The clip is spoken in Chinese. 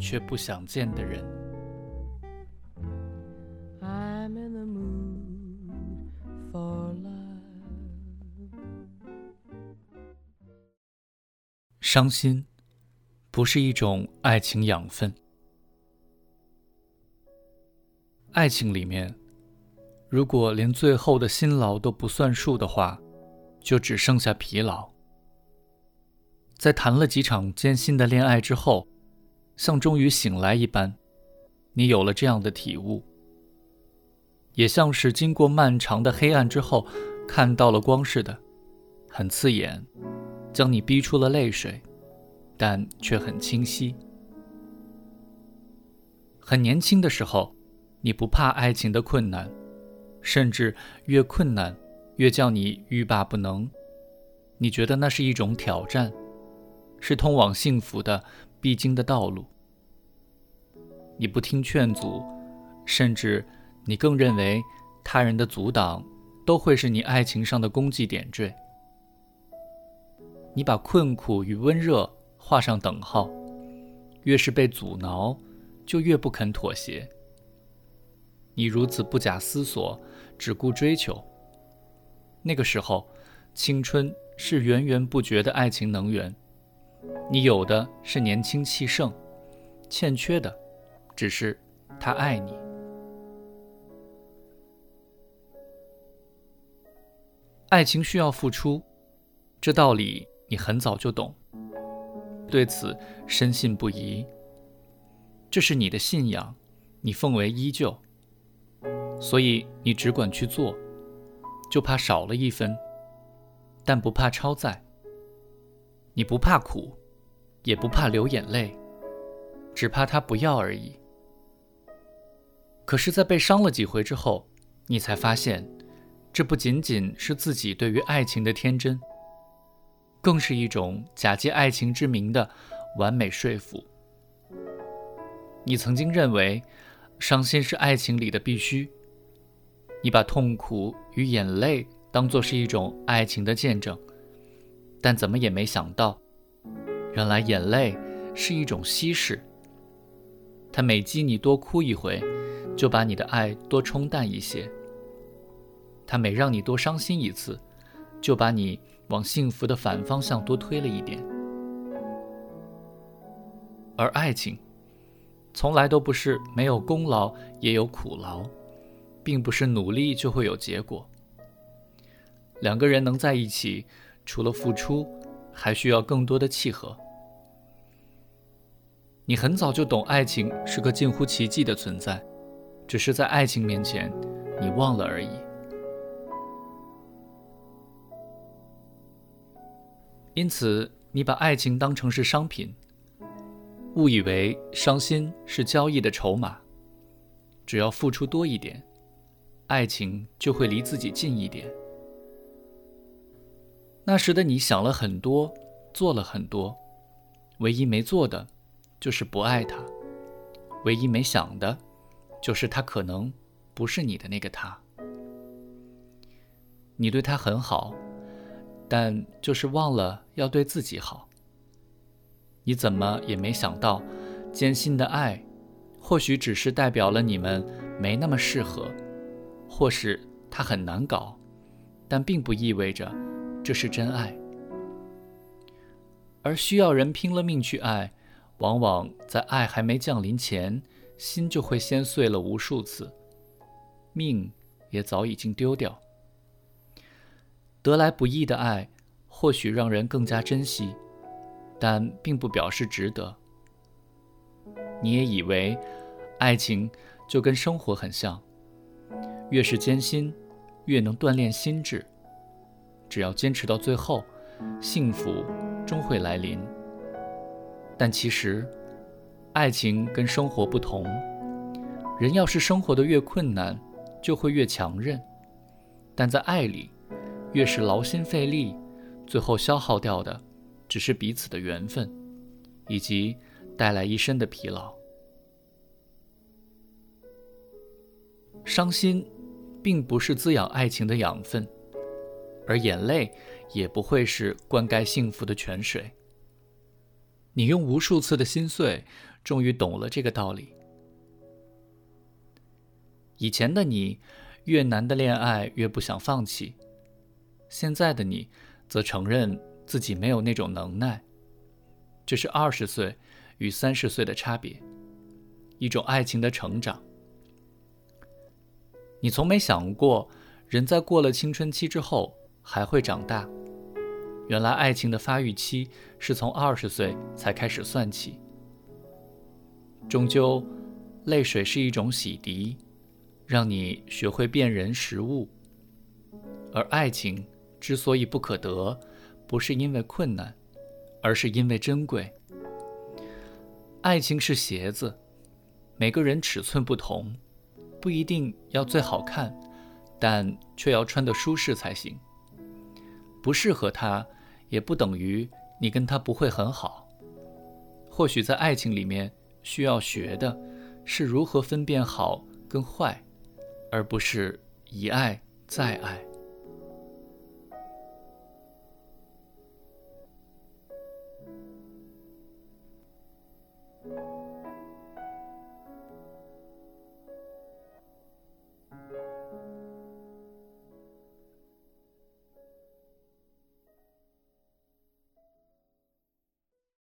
却不想见的人，伤心不是一种爱情养分。爱情里面，如果连最后的辛劳都不算数的话，就只剩下疲劳。在谈了几场艰辛的恋爱之后，像终于醒来一般，你有了这样的体悟，也像是经过漫长的黑暗之后看到了光似的，很刺眼，将你逼出了泪水，但却很清晰。很年轻的时候，你不怕爱情的困难，甚至越困难越叫你欲罢不能，你觉得那是一种挑战。是通往幸福的必经的道路。你不听劝阻，甚至你更认为他人的阻挡都会是你爱情上的功绩点缀。你把困苦与温热画上等号，越是被阻挠，就越不肯妥协。你如此不假思索，只顾追求。那个时候，青春是源源不绝的爱情能源。你有的是年轻气盛，欠缺的只是他爱你。爱情需要付出，这道理你很早就懂，对此深信不疑。这是你的信仰，你奉为依旧，所以你只管去做，就怕少了一分，但不怕超载。你不怕苦。也不怕流眼泪，只怕他不要而已。可是，在被伤了几回之后，你才发现，这不仅仅是自己对于爱情的天真，更是一种假借爱情之名的完美说服。你曾经认为，伤心是爱情里的必须，你把痛苦与眼泪当作是一种爱情的见证，但怎么也没想到。原来眼泪是一种稀释，它每激你多哭一回，就把你的爱多冲淡一些；它每让你多伤心一次，就把你往幸福的反方向多推了一点。而爱情，从来都不是没有功劳也有苦劳，并不是努力就会有结果。两个人能在一起，除了付出。还需要更多的契合。你很早就懂，爱情是个近乎奇迹的存在，只是在爱情面前，你忘了而已。因此，你把爱情当成是商品，误以为伤心是交易的筹码，只要付出多一点，爱情就会离自己近一点。那时的你想了很多，做了很多，唯一没做的，就是不爱他；唯一没想的，就是他可能不是你的那个他。你对他很好，但就是忘了要对自己好。你怎么也没想到，艰辛的爱，或许只是代表了你们没那么适合，或是他很难搞，但并不意味着。这是真爱，而需要人拼了命去爱，往往在爱还没降临前，心就会先碎了无数次，命也早已经丢掉。得来不易的爱，或许让人更加珍惜，但并不表示值得。你也以为，爱情就跟生活很像，越是艰辛，越能锻炼心智。只要坚持到最后，幸福终会来临。但其实，爱情跟生活不同，人要是生活的越困难，就会越强韧；但在爱里，越是劳心费力，最后消耗掉的只是彼此的缘分，以及带来一身的疲劳。伤心，并不是滋养爱情的养分，而眼泪也不会是灌溉幸福的泉水。你用无数次的心碎，终于懂了这个道理。以前的你，越难的恋爱越不想放弃；现在的你，则承认自己没有那种能耐。这是二十岁与三十岁的差别，一种爱情的成长。你从没想过，人在过了青春期之后还会长大。原来爱情的发育期是从二十岁才开始算起。终究，泪水是一种洗涤，让你学会辨人识物。而爱情之所以不可得，不是因为困难，而是因为珍贵。爱情是鞋子，每个人尺寸不同。不一定要最好看，但却要穿得舒适才行。不适合他，也不等于你跟他不会很好。或许在爱情里面，需要学的是如何分辨好跟坏，而不是一爱再爱。